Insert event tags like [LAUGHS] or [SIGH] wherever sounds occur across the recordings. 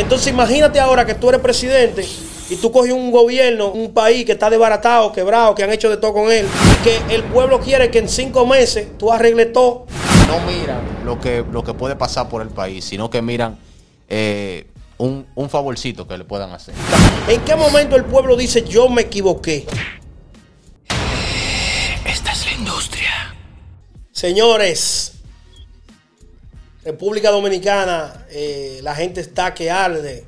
Entonces imagínate ahora que tú eres presidente y tú coges un gobierno, un país que está desbaratado, quebrado, que han hecho de todo con él, y que el pueblo quiere que en cinco meses tú arregles todo. No miran lo que, lo que puede pasar por el país, sino que miran eh, un, un favorcito que le puedan hacer. ¿En qué momento el pueblo dice yo me equivoqué? Esta es la industria. Señores, República Dominicana, eh, la gente está que arde.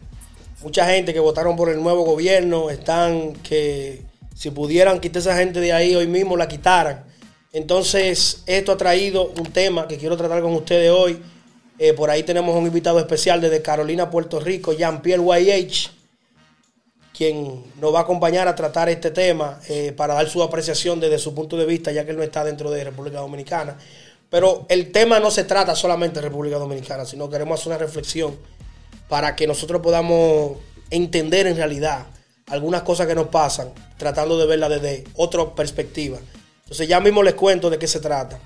Mucha gente que votaron por el nuevo gobierno están que si pudieran quitar esa gente de ahí hoy mismo la quitaran. Entonces, esto ha traído un tema que quiero tratar con ustedes hoy. Eh, por ahí tenemos un invitado especial desde Carolina, Puerto Rico, Jean-Pierre YH, quien nos va a acompañar a tratar este tema eh, para dar su apreciación desde su punto de vista, ya que él no está dentro de República Dominicana. Pero el tema no se trata solamente de República Dominicana, sino queremos hacer una reflexión para que nosotros podamos entender en realidad algunas cosas que nos pasan, tratando de verla desde otra perspectiva. Entonces ya mismo les cuento de qué se trata.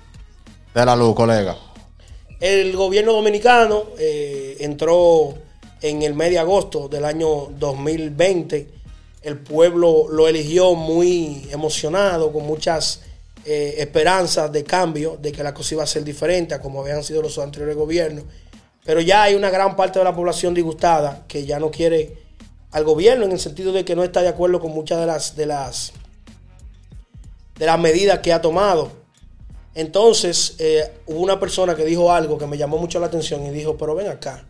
De la luz, colega. El gobierno dominicano eh, entró en el mes de agosto del año 2020. El pueblo lo eligió muy emocionado, con muchas eh, esperanzas de cambio, de que la cosa iba a ser diferente a como habían sido los anteriores gobiernos. Pero ya hay una gran parte de la población disgustada que ya no quiere al gobierno en el sentido de que no está de acuerdo con muchas de las de las de las medidas que ha tomado. Entonces, eh, hubo una persona que dijo algo que me llamó mucho la atención y dijo, pero ven acá,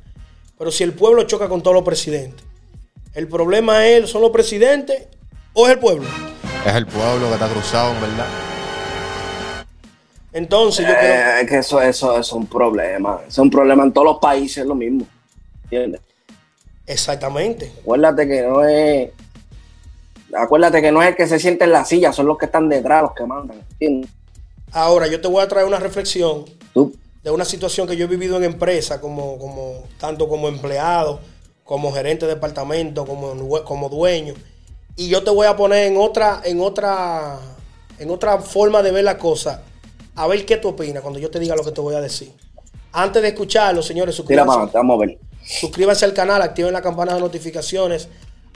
pero si el pueblo choca con todos los presidentes, ¿el problema es, son los presidentes o es el pueblo? Es el pueblo que está cruzado, en verdad. Entonces, yo Eh, creo... es que eso, eso, es un problema. Es un problema en todos los países, es lo mismo. ¿Entiendes? Exactamente. Acuérdate que no es. Acuérdate que no es el que se siente en la silla, son los que están detrás los que mandan. ¿Entiendes? Ahora, yo te voy a traer una reflexión Tú, de una situación que yo he vivido en empresa, como, como, tanto como empleado, como gerente de departamento, como, como dueño. Y yo te voy a poner en otra, en otra, en otra forma de ver la cosa. A ver qué tú opinas cuando yo te diga lo que te voy a decir. Antes de escucharlo, señores, suscríbanse, vamos a ver. suscríbanse al canal, activen la campana de notificaciones,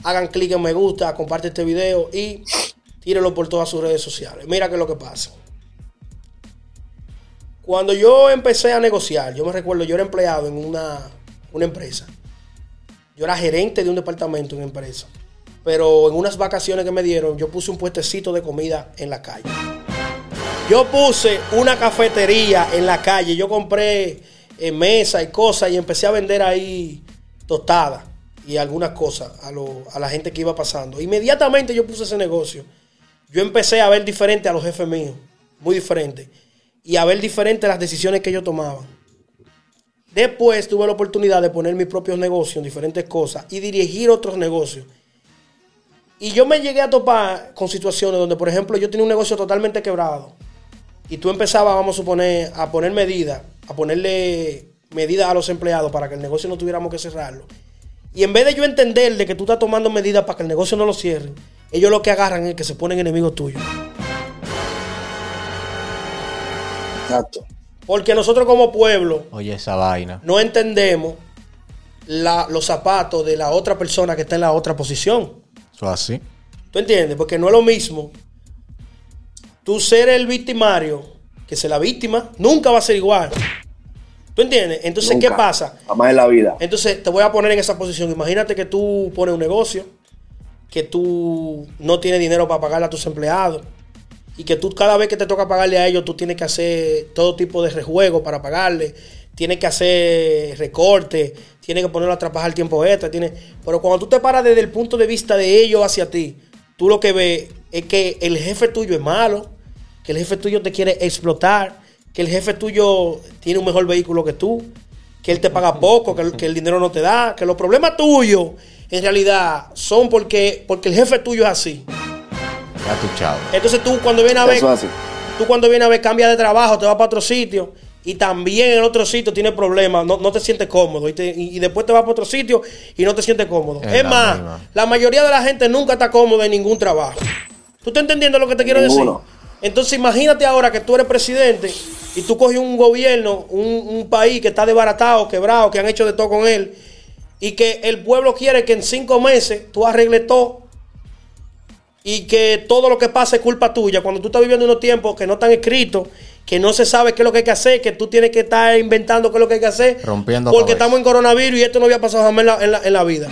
hagan clic en me gusta, comparte este video y tírenlo por todas sus redes sociales. Mira qué es lo que pasa. Cuando yo empecé a negociar, yo me recuerdo, yo era empleado en una, una empresa. Yo era gerente de un departamento en una empresa. Pero en unas vacaciones que me dieron, yo puse un puestecito de comida en la calle. Yo puse una cafetería en la calle. Yo compré eh, mesa y cosas y empecé a vender ahí tostadas y algunas cosas a, la gente que iba pasando. Inmediatamente yo puse ese negocio. Yo empecé a ver diferente a los jefes míos, muy diferente, y a ver diferente las decisiones que ellos tomaban. Después tuve la oportunidad de poner mis propios negocios en diferentes cosas y dirigir otros negocios. Y yo me llegué a topar con situaciones donde, por ejemplo, yo tenía un negocio totalmente quebrado y tú empezabas, vamos a suponer, a poner medidas, a ponerle medidas a los empleados para que el negocio no tuviéramos que cerrarlo. Y en vez de yo entender de que tú estás tomando medidas para que el negocio no lo cierren, ellos lo que agarran es que se ponen enemigos tuyos. Exacto. Porque nosotros como pueblo Oye, esa vaina. no entendemos la- los zapatos de la otra persona que está en la otra posición. Eso es así. ¿Tú entiendes? Porque no es lo mismo tú ser el victimario que ser la víctima. Nunca va a ser igual. ¿Tú entiendes? Entonces, ¿qué pasa? Jamás en la vida. Entonces, te voy a poner en esa posición. Imagínate que tú pones un negocio, que tú no tienes dinero para pagarle a tus empleados y que tú cada vez que te toca pagarle a ellos, tú tienes que hacer todo tipo de rejuego para pagarle, tienes que hacer recortes, tienes que ponerlo a trabajar tiempo extra, tienes... pero cuando tú te paras desde el punto de vista de ellos hacia ti, tú lo que ves es que el jefe tuyo es malo, que el jefe tuyo te quiere explotar, que el jefe tuyo tiene un mejor vehículo que tú, que él te paga poco, que el, que el dinero no te da, que los problemas tuyos en realidad son porque, porque el jefe tuyo es así. Ya. Entonces tú cuando vienes a ver, tú cuando vienes a ver cambia de trabajo, te vas para otro sitio y también en otro sitio tienes problemas, no, no te sientes cómodo y, te- y- y después te vas para otro sitio y no te sientes cómodo. Es Es, la más, misma. la mayoría de la gente nunca está cómoda en ningún trabajo. ¿Tú estás entendiendo lo que te quiero Ninguno. decir? Entonces imagínate ahora que tú eres presidente y tú coges un gobierno, un, un país que está desbaratado, quebrado, que han hecho de todo con él, y que el pueblo quiere que en cinco meses tú arregles todo y que todo lo que pasa es culpa tuya. Cuando tú estás viviendo unos tiempos que no están escritos, que no se sabe qué es lo que hay que hacer, que tú tienes que estar inventando qué es lo que hay que hacer. Rompiendo Porque estamos en coronavirus y esto no había pasado jamás en la, en la- en la vida.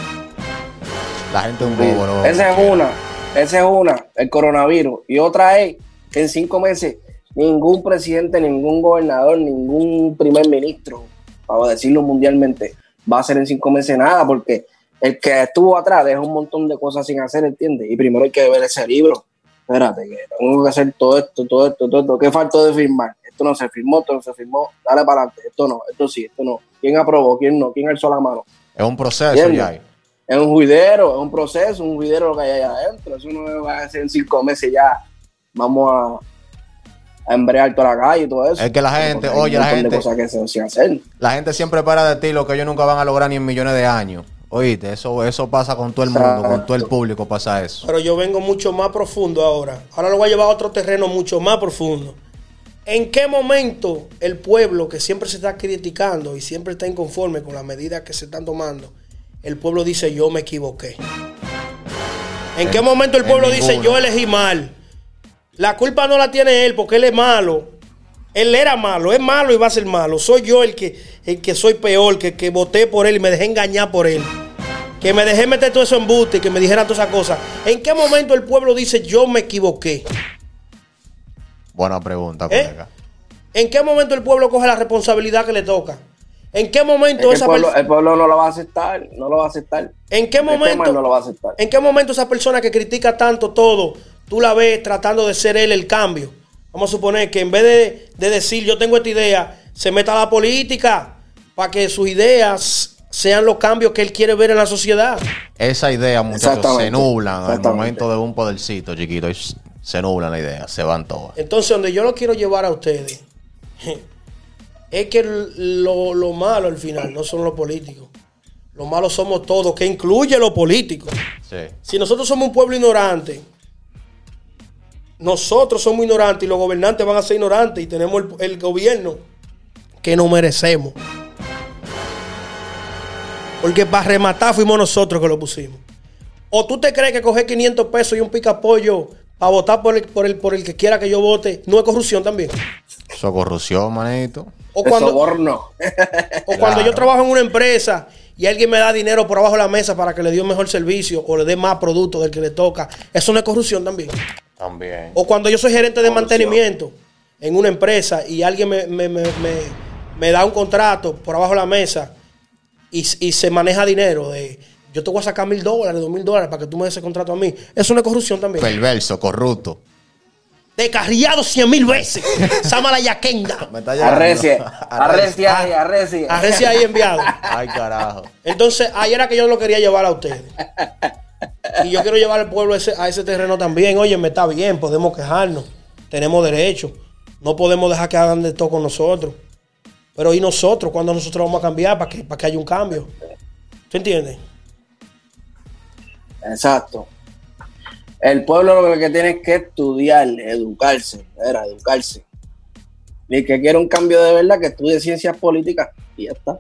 La gente es un bobo, ¿no? Esa es una, esa es una, el coronavirus. Y otra es que en cinco meses ningún presidente, ningún gobernador, ningún primer ministro, para decirlo mundialmente, va a hacer en cinco meses nada, porque el que estuvo atrás deja un montón de cosas sin hacer, ¿entiendes? Y primero hay que ver ese libro. Espérate, que tengo que hacer todo esto, todo esto, todo esto. ¿Qué faltó de firmar? Esto no se firmó, esto no se firmó. Dale para adelante. Esto no, esto sí, esto no. ¿Quién aprobó? ¿Quién no? ¿Quién alzó la mano? Es un proceso ¿Entiendes? ya. Es un juidero, es un proceso, un juidero lo que hay allá adentro. Eso no va a ser en cinco meses ya. Vamos a, a embrear toda la calle y todo eso. Es que la gente, hay oye, la gente- cosas que se, se hacen. La gente siempre para de ti lo que ellos nunca van a lograr ni en millones de años. Oíste, eso, eso pasa con todo el mundo, con todo el público pasa eso. Pero yo vengo mucho más profundo ahora. Ahora lo voy a llevar a otro terreno mucho más profundo. ¿En qué momento el pueblo que siempre se está criticando y siempre está inconforme con las medidas que se están tomando, el pueblo dice yo me equivoqué? ¿En qué momento el pueblo dice yo elegí mal? La culpa no la tiene él porque él es malo. Él era malo, es malo y va a ser malo. Soy yo el que, el que soy peor, que, que voté por él y me dejé engañar por él. Que me dejé meter todo eso en buste y que me dijeran todas esas cosas. ¿En qué momento el pueblo dice yo me equivoqué? Buena pregunta, ¿Eh? colega. ¿En qué momento el pueblo coge la responsabilidad que le toca? ¿En qué Es momento que el, esa pueblo, persona... el pueblo no lo va a aceptar, no lo va a aceptar. ¿En qué momento? no lo va a aceptar. ¿En qué momento esa persona que critica tanto todo, tú la ves tratando de ser él el cambio? Vamos a suponer que en vez de, de decir yo tengo esta idea, se meta a la política para que sus ideas sean los cambios que él quiere ver en la sociedad. Esa idea, muchachos, se nublan al momento de un podercito chiquito. y se nublan la idea, se van todas. Entonces, donde yo lo quiero llevar a ustedes [LAUGHS] es que lo, lo malo al final no son los políticos. Lo malo somos todos, que incluye los políticos. Sí. Si nosotros somos un pueblo ignorante, nosotros somos ignorantes y los gobernantes van a ser ignorantes y tenemos el, el gobierno que no merecemos. Porque para rematar fuimos nosotros que lo pusimos. ¿O tú te crees que coger 500 pesos y un picapollo para votar por el, por, el, por el que quiera que yo vote no es corrupción también? Eso es corrupción, manito. O cuando, soborno. o cuando Claro. yo trabajo en una empresa y alguien me da dinero por abajo de la mesa para que le dé un mejor servicio o le dé más producto del que le toca, eso no es corrupción también. También. O cuando yo soy gerente de Corrupción. mantenimiento en una empresa y alguien me, me- me- me- me da un contrato por abajo de la mesa y, y se maneja dinero de yo te voy a sacar mil dólares, dos mil dólares para que tú me des ese contrato a mí. Eso no es corrupción también. Perverso, corrupto. Descarriado cien mil veces. [LAUGHS] Sama la yaquenda. Me está llegando. Arrecie, arrecie ahí, arrecie. Arrecie ahí enviado. Ay, carajo. Entonces, ahí era que yo lo quería llevar a ustedes. [LAUGHS] Y yo quiero llevar al pueblo a ese, a ese terreno también. Oye, me está bien, podemos quejarnos. Tenemos derecho. No podemos dejar que hagan de todo con nosotros. Pero ¿y nosotros? ¿Cuándo nosotros vamos a cambiar para que, para que haya un cambio? ¿Tú entiendes? Exacto. El pueblo lo que tiene es que estudiar, educarse, era educarse. Y que quiere un cambio de verdad, que estudie ciencias políticas y ya está.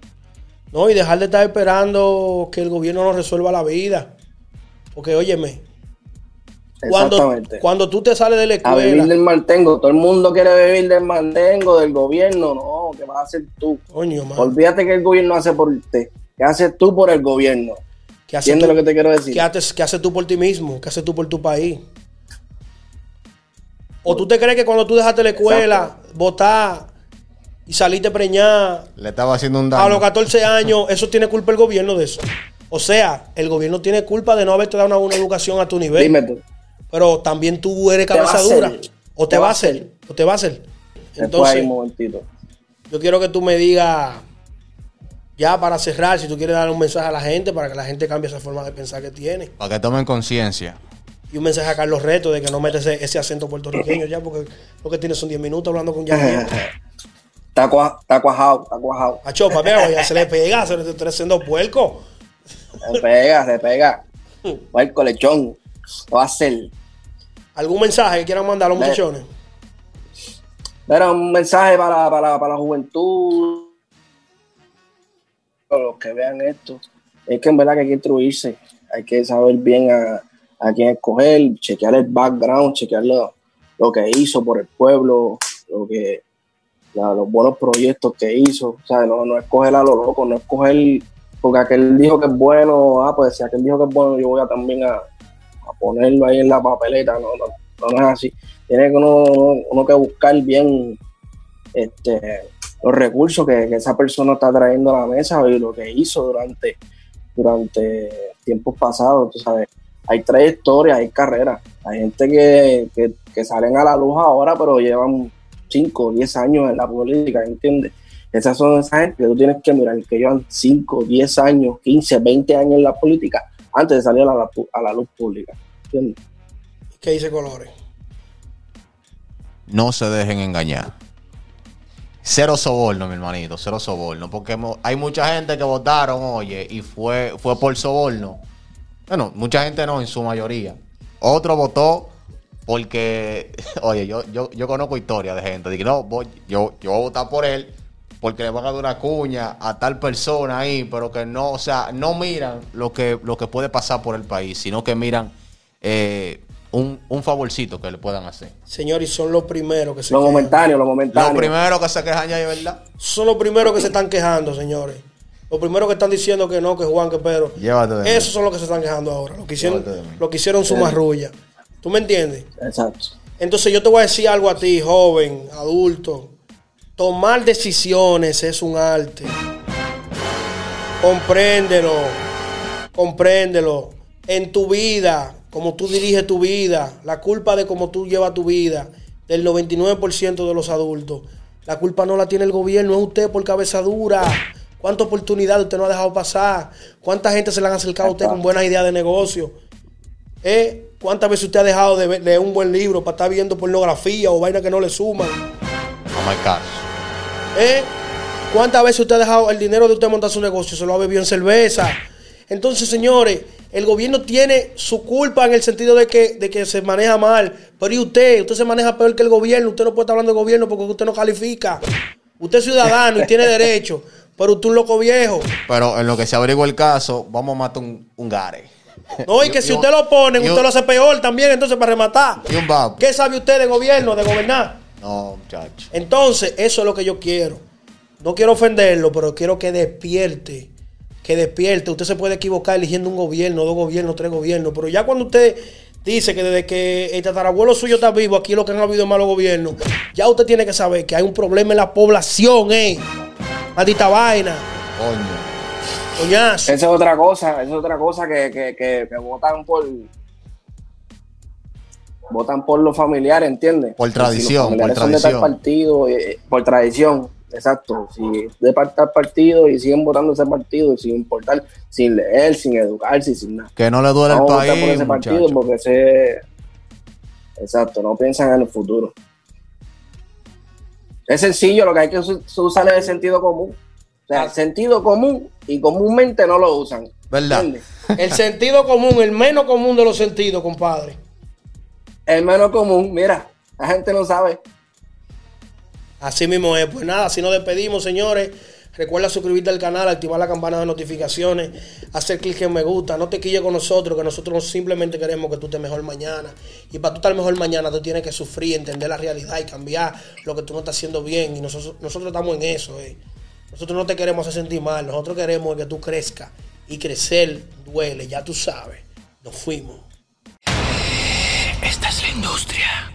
No, y dejar de estar esperando que el gobierno nos resuelva la vida. Porque, óyeme, cuando, Exactamente. cuando tú te sales de la a vivir escuela, del mantengo. Todo el mundo quiere vivir del mantengo, del gobierno. No, ¿qué vas a hacer tú? coño, Olvídate que el gobierno hace por usted. ¿Qué haces tú por el gobierno? ¿qué haces ¿Entiendes tú- lo que te quiero decir? ¿Qué haces, qué haces tú por ti mismo? ¿Qué haces tú por tu país? ¿O tú te crees que cuando tú dejaste la escuela, votar y saliste preñada Le estaba haciendo un a los daño. 14 años, eso tiene culpa el gobierno de eso? O sea, el gobierno tiene culpa de no haberte dado una, una educación a tu nivel. Dime tú. Pero también tú eres cabeza dura. O te, va a hacer. O te va a hacer. Entonces, ahí un momentito. yo quiero que tú me digas, ya para cerrar, si tú quieres dar un mensaje a la gente, para que la gente cambie esa forma de pensar que tiene. Para que tomen conciencia. Y un mensaje a Carlos Reto de que no mete ese, ese acento puertorriqueño ya, porque lo que tiene son 10 minutos hablando con Yankee. [LAUGHS] Está, cua- está cuajado, está cuajado. A Chopa, veo, ya se le pega, se le está haciendo puerco. Se pega, se pega. Va el colechón. Va a hacer. ¿Algún mensaje que quieran mandar a los muchachones? Era un mensaje para, para, para la juventud. Para los que vean esto. es que en verdad que hay que instruirse, hay que saber bien a, a quién escoger, chequear el background, chequear lo, lo que hizo por el pueblo, lo que la- los buenos proyectos que hizo, o sea, no, no escoger a lo loco, no escoger porque aquel dijo que es bueno, ah, pues si aquel dijo que es bueno, yo voy a también a, ponerlo ahí en la papeleta, no, no, no, es así. Tiene que uno, uno, que buscar bien este, los recursos que, que esa persona está trayendo a la mesa y lo que hizo durante, durante tiempos pasados, tú sabes. Hay trayectoria, hay carreras, hay gente que, que, que salen a la luz ahora, pero llevan 5 o 10 años en la política, ¿entiendes? Esas son esas gente que tú tienes que mirar, que llevan 5, 10 años, 15, 20 años en la política antes de salir a la, a la luz pública. ¿entiendes? ¿Qué dice Colores? No se dejen engañar. Cero soborno, mi hermanito, cero soborno. Porque hay mucha gente que votaron, oye, y fue, fue por soborno. Bueno, mucha gente no, en su mayoría. Otro votó porque, [LAUGHS] oye, yo, yo, yo conozco historias de gente. Dije, no, voy- yo, yo voy a votar por él porque le van a dar una cuña a tal persona ahí, pero que no, o sea, no miran lo que, lo que puede pasar por el país, sino que miran eh, un, un favorcito que le puedan hacer. Señores, son los primeros que se quejan. momentáneo, lo momentáneo. Lo primero que se quejan ya verdad. Son los primeros que se están quejando, señores. Los primeros que están diciendo que no, que Juan, que Pedro. Llévate de mí. Esos son los que se están quejando ahora. Lo que hicieron, Llévate de mí. lo que hicieron su marrulla. ¿Tú me entiendes? Exacto. Entonces yo te voy a decir algo a ti, joven, adulto. Tomar decisiones es un arte. Compréndelo. Compréndelo. En tu vida, como tú diriges tu vida, la culpa de cómo tú llevas tu vida, del 99% de los adultos, la culpa no la tiene el gobierno, es usted por cabeza dura. ¿Cuántas oportunidades usted no ha dejado pasar? ¿Cuánta gente se le han acercado a usted con buenas ideas de negocio? ¿Eh? ¿Cuántas veces usted ha dejado de leer un buen libro para estar viendo pornografía o vainas que no le suman? No me caso. ¿Eh? ¿Cuántas veces usted ha dejado el dinero de usted montar su negocio? Se lo ha bebido en cerveza. Entonces, señores, el gobierno tiene su culpa en el sentido de que, de que se maneja mal. Pero ¿y usted? Usted se maneja peor que el gobierno. Usted no puede estar hablando del gobierno porque usted no califica. Usted es ciudadano y tiene [LAUGHS] derecho. Pero usted es un loco viejo. Pero en lo que se averigua el caso, vamos a matar un, un gare. No, y que [LAUGHS] si usted lo un- usted lo hace peor también, entonces para rematar. Y un bab. ¿Qué sabe usted de gobierno, de gobernar? No, muchacho. Entonces, eso es lo que yo quiero. No quiero ofenderlo, pero quiero que despierte. Que despierte. Usted se puede equivocar eligiendo un gobierno, dos gobiernos, tres gobiernos. Pero ya cuando usted dice que desde que el tatarabuelo suyo está vivo, aquí lo que han habido es malos gobiernos, ya usted tiene que saber que hay un problema en la población, ¿eh? Maldita vaina. Coño. Coñazo. Esa es otra cosa, esa es otra cosa que, que, que, que votan por votan por los familiares, ¿entiendes? Por Si tradición, familiares por son de tal tradición. partido, eh, por tradición, exacto. Si de tal partido y siguen votando ese partido sin importar, sin leer, sin educarse, sin nada. Que no le duele el votar por país, ese partido muchacho. porque ese exacto, no piensan en el futuro. Es sencillo, lo que hay que us- usar es el sentido común. O sea, el sentido común y comúnmente no lo usan. ¿Verdad? ¿entiendes? [LAUGHS] El sentido común, el menos común de los sentidos, compadre. Menos común, mira, la gente no sabe. Así mismo es. Pues nada, así nos despedimos, señores. Recuerda suscribirte al canal, activar la campana de notificaciones, hacer clic en me gusta. No te quilles con nosotros, que nosotros simplemente queremos que tú estés mejor mañana. Y para tú estar mejor mañana, tú tienes que sufrir, entender la realidad y cambiar lo que tú no estás haciendo bien. Y nosotros, nosotros estamos en eso. eh. Nosotros no te queremos hacer sentir mal. Nosotros queremos que tú crezcas. Y crecer duele, ya tú sabes. Nos fuimos. Esta es la industria.